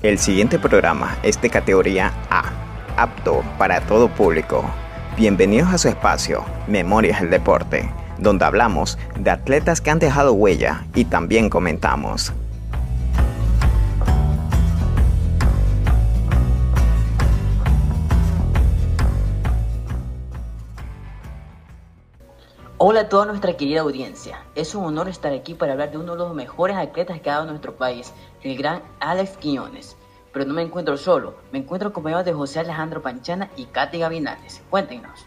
El siguiente programa es de categoría A, apto para todo público. Bienvenidos a su espacio, Memorias del Deporte, donde hablamos de atletas que han dejado huella y también comentamos. Hola a toda nuestra querida audiencia. Es un honor estar aquí para hablar de uno de los mejores atletas que ha dado nuestro país, el gran Alex Quiñones. Pero no me encuentro solo, me encuentro acompañado de José Alejandro Panchana y Katy Gavinales. Cuéntenos.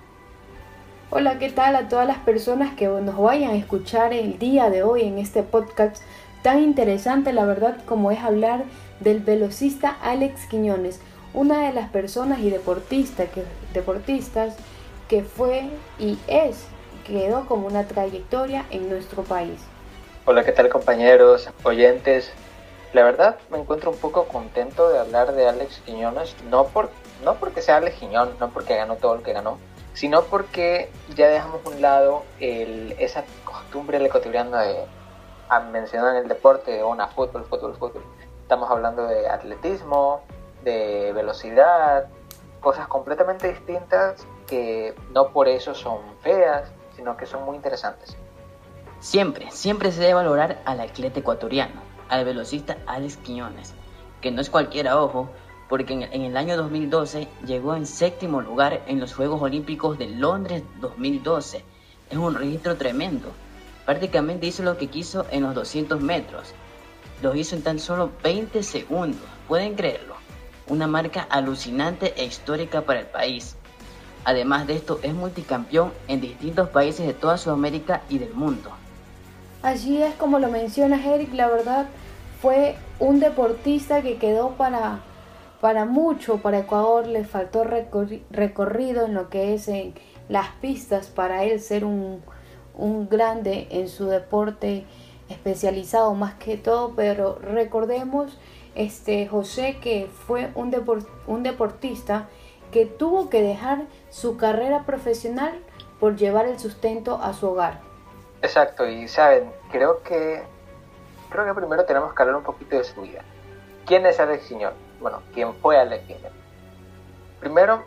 Hola, ¿qué tal a todas las personas que nos vayan a escuchar el día de hoy en este podcast tan interesante, la verdad, como es hablar del velocista Alex Quiñones, una de las personas y deportistas que, deportistas que fue y es quedó como una trayectoria en nuestro país. Hola, ¿qué tal compañeros, oyentes? La verdad me encuentro un poco contento de hablar de Alex Quiñones, no, por, no porque sea Alex Quiñón, no porque ganó todo lo que ganó, sino porque ya dejamos un lado el, esa costumbre del ecuatoriano de mencionar el deporte, una fútbol, fútbol, fútbol. Estamos hablando de atletismo, de velocidad, cosas completamente distintas que no por eso son feas, sino que son muy interesantes. Siempre, siempre se debe valorar al atleta ecuatoriano, al velocista Alex Quiñones, que no es cualquiera ojo, porque en el año 2012 llegó en séptimo lugar en los Juegos Olímpicos de Londres 2012. Es un registro tremendo. Prácticamente hizo lo que quiso en los 200 metros. Lo hizo en tan solo 20 segundos. ¿Pueden creerlo? Una marca alucinante e histórica para el país. Además de esto, es multicampeón en distintos países de toda Sudamérica y del mundo. Así es como lo mencionas, Eric, la verdad fue un deportista que quedó para, para mucho, para Ecuador le faltó recorrido en lo que es en las pistas para él ser un, un grande en su deporte especializado más que todo, pero recordemos este José que fue un, un deportista que tuvo que dejar su carrera profesional por llevar el sustento a su hogar. Exacto, y saben, creo que creo que primero tenemos que hablar un poquito de su vida. ¿Quién es Alex Quiñón? Bueno, ¿quién fue Alex Quiñón? Primero,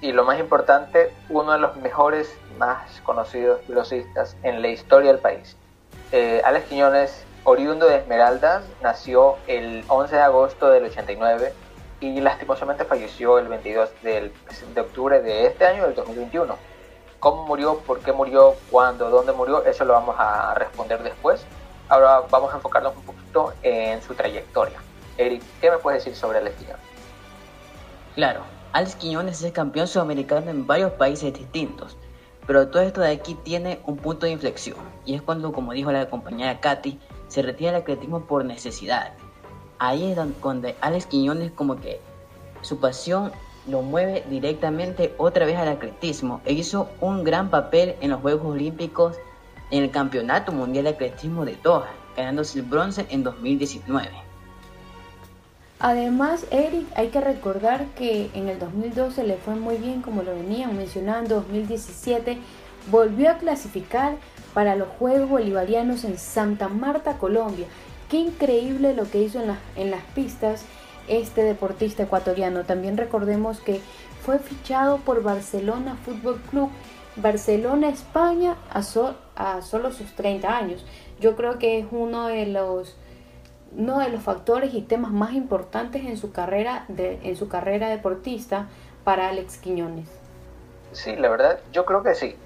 y lo más importante, uno de los mejores, más conocidos velocistas en la historia del país. Eh, Alex Quiñones, oriundo de Esmeraldas, nació el 11 de agosto del 89 y lastimosamente falleció el 22 de octubre de este año, del 2021. ¿Cómo murió? ¿Por qué murió? ¿Cuándo? ¿Dónde murió? Eso lo vamos a responder después. Ahora vamos a enfocarnos un poquito en su trayectoria. Eric, ¿qué me puedes decir sobre Alex Quiñones? Claro, Alex Quiñones es campeón sudamericano en varios países distintos, pero todo esto de aquí tiene un punto de inflexión, y es cuando, como dijo la compañera Katy, se retira el atletismo por necesidad, ahí es donde Alex Quiñones como que su pasión lo mueve directamente otra vez al atletismo e hizo un gran papel en los Juegos Olímpicos en el Campeonato Mundial de Atletismo de Doha, ganándose el bronce en 2019. Además, Eric, hay que recordar que en el 2012 le fue muy bien, como lo venían mencionando, 2017 volvió a clasificar para los Juegos Bolivarianos en Santa Marta, Colombia, Qué increíble lo que hizo en, en las pistas este deportista ecuatoriano. También recordemos que fue fichado por Barcelona Fútbol Club, Barcelona, España, a, a solo sus 30 años. Yo creo que es uno de los uno de los factores y temas más importantes en su carrera de, en su carrera deportista para Alex Quiñones. Sí, la verdad, yo creo que sí.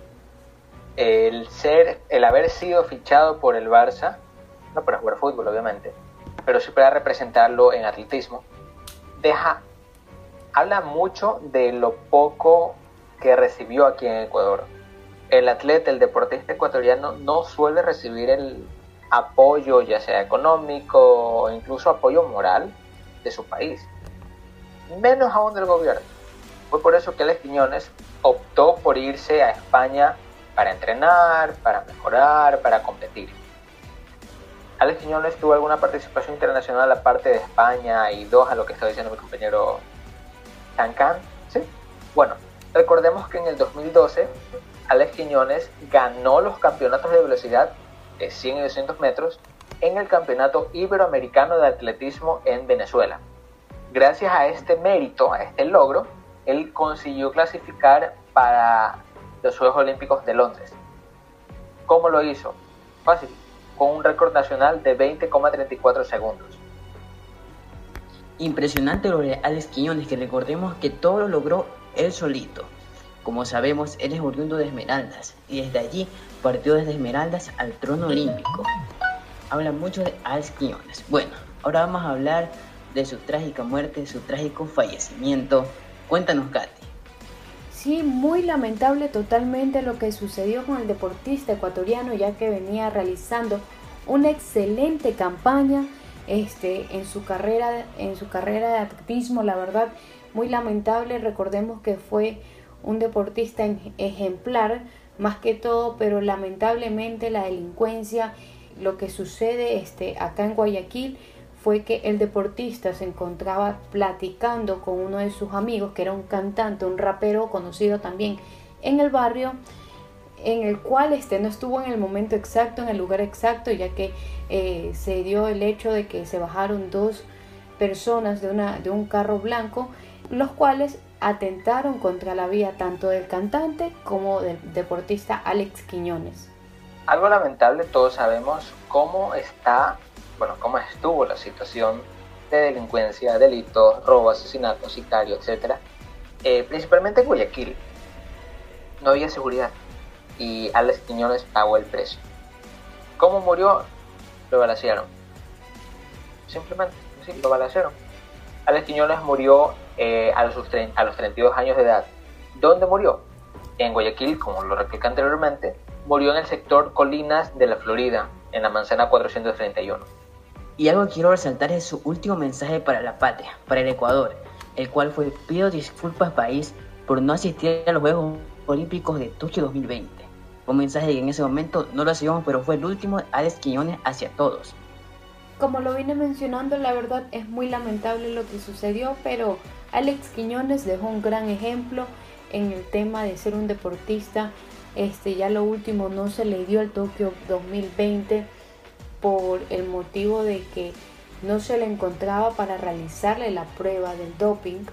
El ser, el haber sido fichado por el Barça no para jugar fútbol obviamente, pero sí para representarlo en atletismo, deja, habla mucho de lo poco que recibió aquí en Ecuador. El atleta, el deportista ecuatoriano no suele recibir el apoyo, ya sea económico o incluso apoyo moral de su país, menos aún del gobierno. Fue por eso que Alex Quiñones optó por irse a España para entrenar, para mejorar, para competir. Alex Quiñones tuvo alguna participación internacional aparte de España y dos a lo que está diciendo mi compañero Cancan. ¿Sí? Bueno, recordemos que en el 2012 Alex Quiñones ganó los campeonatos de velocidad de 100 y 200 metros en el Campeonato Iberoamericano de Atletismo en Venezuela. Gracias a este mérito, a este logro, él consiguió clasificar para los Juegos Olímpicos de Londres. ¿Cómo lo hizo? Fácil, con un récord nacional de 20,34 segundos. Impresionante lo de Alex Quiñones, que recordemos que todo lo logró él solito. Como sabemos, él es oriundo de Esmeraldas y desde allí partió desde Esmeraldas al trono olímpico. Habla mucho de Alex Quiñones. Bueno, ahora vamos a hablar de su trágica muerte, su trágico fallecimiento. Cuéntanos, Katy. Sí, muy lamentable totalmente lo que sucedió con el deportista ecuatoriano, ya que venía realizando una excelente campaña este, en, su carrera, en su carrera de atletismo. La verdad, muy lamentable. Recordemos que fue un deportista ejemplar más que todo, pero lamentablemente la delincuencia, lo que sucede este, acá en Guayaquil fue que el deportista se encontraba platicando con uno de sus amigos, que era un cantante, un rapero conocido también en el barrio, en el cual este no estuvo en el momento exacto, en el lugar exacto, ya que eh, se dio el hecho de que se bajaron dos personas de, una, de un carro blanco, los cuales atentaron contra la vida tanto del cantante como del deportista Alex Quiñones. Algo lamentable, todos sabemos cómo está, bueno, cómo estuvo la situación de delincuencia, delitos, robo, asesinato, sicario, etc. Eh, principalmente en Guayaquil. No había seguridad y Alex Quiñones pagó el precio. ¿Cómo murió? Lo balacearon. Simplemente, sí, lo balacearon. Alex Quiñones murió eh, a, los, a los 32 años de edad. ¿Dónde murió? En Guayaquil, como lo replica anteriormente, murió en el sector Colinas de la Florida, en la manzana 431. Y algo que quiero resaltar es su último mensaje para la patria, para el Ecuador, el cual fue pido disculpas país por no asistir a los Juegos Olímpicos de Tokio 2020. Un mensaje que en ese momento no lo hacíamos, pero fue el último Alex Quiñones hacia todos. Como lo vine mencionando, la verdad es muy lamentable lo que sucedió, pero Alex Quiñones dejó un gran ejemplo en el tema de ser un deportista. Este, ya lo último no se le dio al Tokio 2020 por el motivo de que no se le encontraba para realizarle la prueba del doping.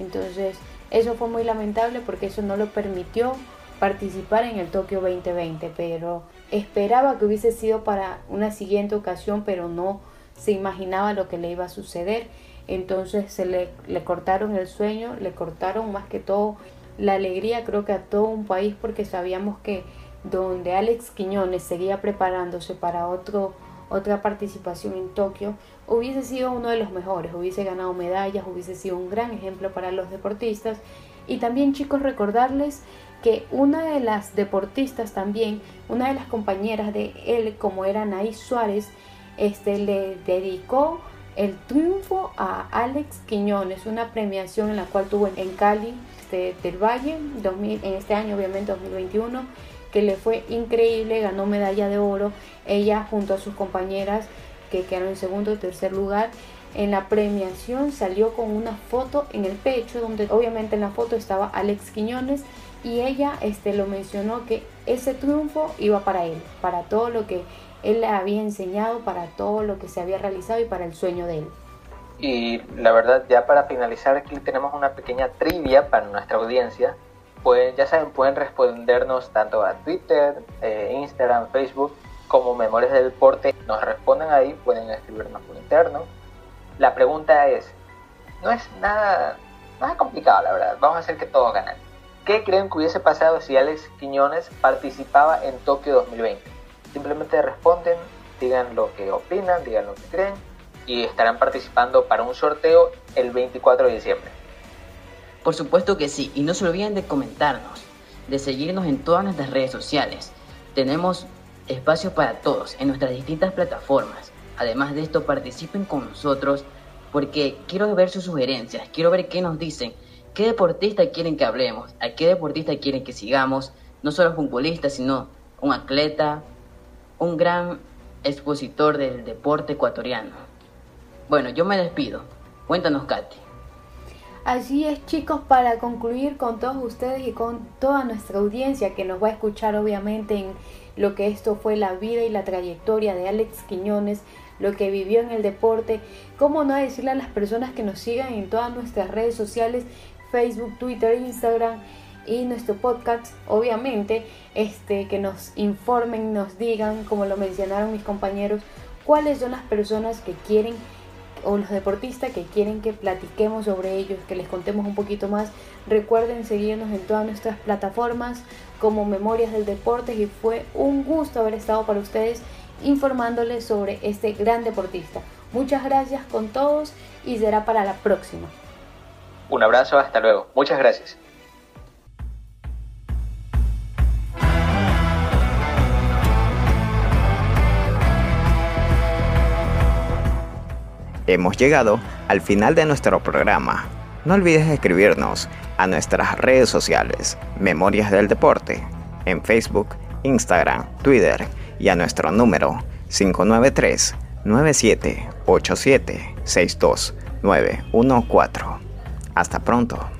Entonces, eso fue muy lamentable porque eso no lo permitió participar en el Tokio 2020, pero esperaba que hubiese sido para una siguiente ocasión, pero no se imaginaba lo que le iba a suceder entonces se le, le cortaron el sueño, le cortaron más que todo la alegría creo que a todo un país porque sabíamos que donde Alex Quiñones seguía preparándose para otro, otra participación en Tokio, hubiese sido uno de los mejores, hubiese ganado medallas, hubiese sido un gran ejemplo para los deportistas. Y también chicos recordarles que una de las deportistas también, una de las compañeras de él, como era Anaís Suárez, este, le dedicó el triunfo a Alex Quiñones, una premiación en la cual tuvo en Cali este, del Valle, en este año obviamente 2021, que le fue increíble, ganó medalla de oro, ella junto a sus compañeras que quedaron en segundo y tercer lugar. En la premiación salió con una foto en el pecho, donde obviamente en la foto estaba Alex Quiñones y ella este, lo mencionó que ese triunfo iba para él, para todo lo que él le había enseñado para todo lo que se había realizado y para el sueño de él. Y la verdad, ya para finalizar, aquí tenemos una pequeña trivia para nuestra audiencia. Pues ya saben, pueden respondernos tanto a Twitter, eh, Instagram, Facebook, como Memorias del Deporte. Nos responden ahí, pueden escribirnos por interno. La pregunta es, no es nada, nada complicado, la verdad. Vamos a hacer que todos ganen. ¿Qué creen que hubiese pasado si Alex Quiñones participaba en Tokio 2020? Simplemente responden, digan lo que opinan, digan lo que creen y estarán participando para un sorteo el 24 de diciembre. Por supuesto que sí, y no se olviden de comentarnos, de seguirnos en todas nuestras redes sociales. Tenemos espacio para todos en nuestras distintas plataformas. Además de esto, participen con nosotros porque quiero ver sus sugerencias, quiero ver qué nos dicen, qué deportista quieren que hablemos, a qué deportista quieren que sigamos, no solo futbolistas, sino un atleta, un gran expositor del deporte ecuatoriano. Bueno, yo me despido. Cuéntanos, Katy. Así es chicos, para concluir con todos ustedes y con toda nuestra audiencia que nos va a escuchar obviamente en lo que esto fue la vida y la trayectoria de Alex Quiñones, lo que vivió en el deporte, cómo no decirle a las personas que nos sigan en todas nuestras redes sociales, Facebook, Twitter, Instagram y nuestro podcast, obviamente, este, que nos informen, nos digan, como lo mencionaron mis compañeros, cuáles son las personas que quieren o los deportistas que quieren que platiquemos sobre ellos, que les contemos un poquito más. Recuerden seguirnos en todas nuestras plataformas como Memorias del Deporte y fue un gusto haber estado para ustedes informándoles sobre este gran deportista. Muchas gracias con todos y será para la próxima. Un abrazo, hasta luego. Muchas gracias. Hemos llegado al final de nuestro programa. No olvides escribirnos a nuestras redes sociales, Memorias del Deporte, en Facebook, Instagram, Twitter y a nuestro número 593 9787 62914. Hasta pronto.